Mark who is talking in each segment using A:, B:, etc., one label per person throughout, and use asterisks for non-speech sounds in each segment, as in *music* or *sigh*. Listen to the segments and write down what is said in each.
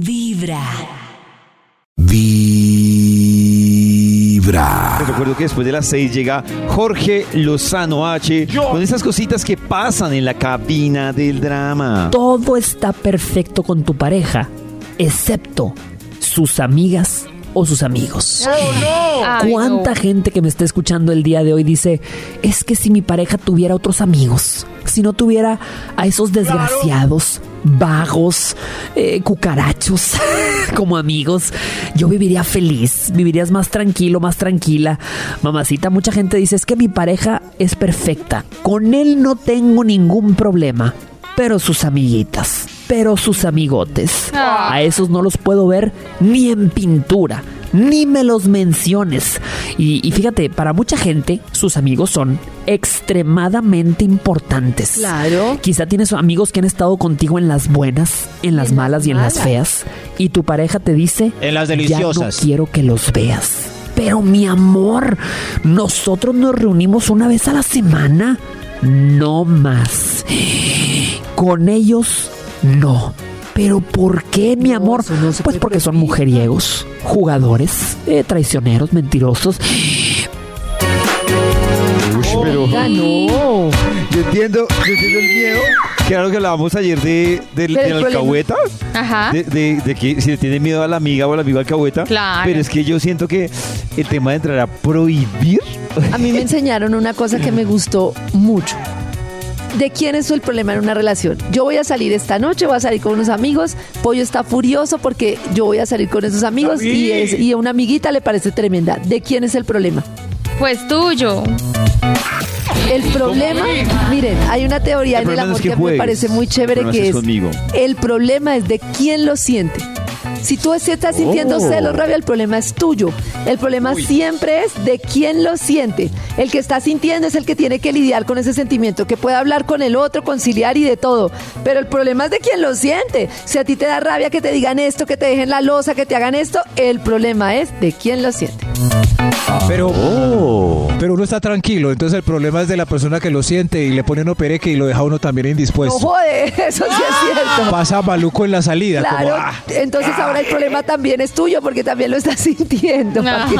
A: Vibra.
B: Vibra.
C: Recuerdo que después de las 6 llega Jorge Lozano H con esas cositas que pasan en la cabina del drama.
D: Todo está perfecto con tu pareja, excepto sus amigas o sus amigos.
E: Ay,
D: ¿Cuánta
E: no.
D: gente que me está escuchando el día de hoy dice, es que si mi pareja tuviera otros amigos, si no tuviera a esos desgraciados, vagos, eh, cucarachos *laughs* como amigos, yo viviría feliz, vivirías más tranquilo, más tranquila. Mamacita, mucha gente dice, es que mi pareja es perfecta, con él no tengo ningún problema, pero sus amiguitas, pero sus amigotes,
E: Ah.
D: a esos no los puedo ver ni en pintura, ni me los menciones. Y, y fíjate, para mucha gente, sus amigos son extremadamente importantes.
F: Claro.
D: Quizá tienes amigos que han estado contigo en las buenas, en las
F: En las
D: malas y en las feas. Y tu pareja te dice,
G: En las
D: ya no
G: deliciosas.
D: quiero que los veas. Pero mi amor, nosotros nos reunimos una vez a la semana. No más. Con ellos, no. Pero ¿por qué, mi
F: No,
D: amor?
F: no
D: pues porque son mujeriegos, jugadores, eh, traicioneros, mentirosos.
C: Ush, pero
F: Oiga, no.
C: yo entiendo, yo entiendo el miedo. Que era lo que hablábamos ayer de, del,
F: el
C: del alcahueta.
E: Ajá.
C: De, de- de que si le tiene miedo a la amiga o al amigo alcahueta.
E: Claro.
C: Pero es que yo siento que el tema de entrar a prohibir.
F: A mí me enseñaron una cosa que me gustó mucho. ¿De quién es el problema en una relación? Yo voy a salir esta noche, voy a salir con unos amigos. Pollo está furioso porque yo voy a salir con esos amigos y, es, y a una amiguita le parece tremenda. ¿De quién es el problema?
E: Pues tuyo.
F: El problema, miren, hay una teoría
C: El
F: en el amor
C: es que
F: que, me parece muy chévere que
C: es
F: es
C: conmigo.
F: el problema es de quién lo siente. Si tú estás sintiendo
C: Oh.
F: celos, rabia, el problema es tuyo. El problema siempre es de quién lo siente. El que está sintiendo es el que tiene que lidiar con ese sentimiento, que puede hablar con el otro, conciliar y de todo. Pero el problema es de quién lo siente. Si a ti te da rabia que te digan esto, que te dejen la losa, que te hagan esto, el problema es de quién lo siente.
G: Pero,
C: Oh.
G: pero uno está tranquilo, entonces el problema es de la persona que lo siente y le pone uno pereque y lo deja uno también
F: No
G: indispuesto.
F: jode, *laughs* eso sí es cierto.
G: Pasa maluco en la salida,
F: Claro,
G: como ah,
F: entonces ahora el problema también es tuyo porque también lo estás *laughs* sintiendo.
D: fíjate,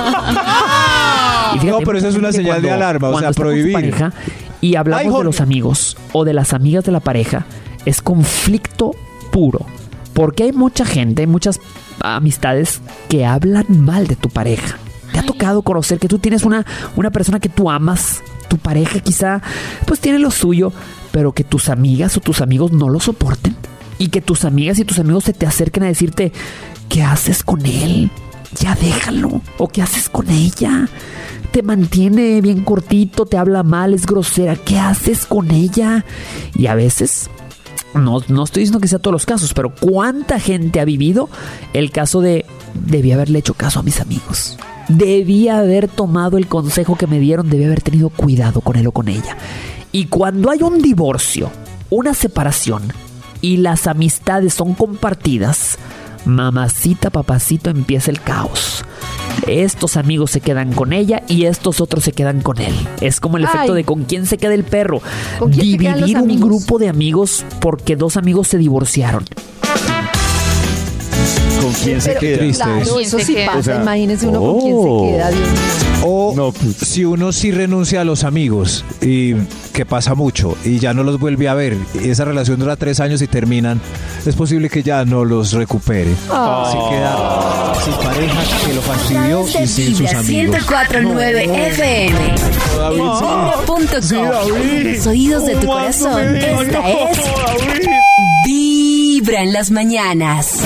G: No, pero eso es una señal de alarma, o sea, prohibir.
D: pareja y hablamos
G: Ay,
D: de los amigos o de las amigas de la pareja, es conflicto puro. Porque hay mucha gente, muchas amistades que hablan mal de tu pareja. ¿Te ha tocado conocer que tú tienes una, una persona que tú amas? Tu pareja quizá pues tiene lo suyo, pero que tus amigas o tus amigos no lo soporten. Y que tus amigas y tus amigos se te acerquen a decirte, ¿qué haces con él? Ya déjalo. ¿O qué haces con ella? Te mantiene bien cortito, te habla mal, es grosera. ¿Qué haces con ella? Y a veces no, no estoy diciendo que sea todos los casos, pero ¿cuánta gente ha vivido el caso de debí haberle hecho caso a mis amigos? Debí haber tomado el consejo que me dieron, debí haber tenido cuidado con él o con ella. Y cuando hay un divorcio, una separación y las amistades son compartidas, mamacita, papacito, empieza el caos. Estos amigos se quedan con ella y estos otros se quedan con él. Es como el efecto de con quién se queda el perro.
F: ¿Con quién se quedan los
D: Dividir un grupo de amigos porque dos amigos se divorciaron.
C: ¿Con quién se queda?
G: triste
F: Claro,
G: eso.
F: eso
E: ¿Quién
F: sí pasa.
C: O sea,
F: Imagínense uno con quién
C: oh.
F: se queda. Dios mío.
G: O
C: No, pues.
G: si uno sí renuncia a los amigos, y que pasa mucho, y ya no los vuelve a ver, y esa relación dura tres años y terminan, es posible que ya no los recupere.
F: Ah.
G: Así queda sin pareja que lo fastidió y sin sus amigos.
A: 1049 FM. Punto com. Los oídos de tu corazón. Esta es Vibra en las mañanas.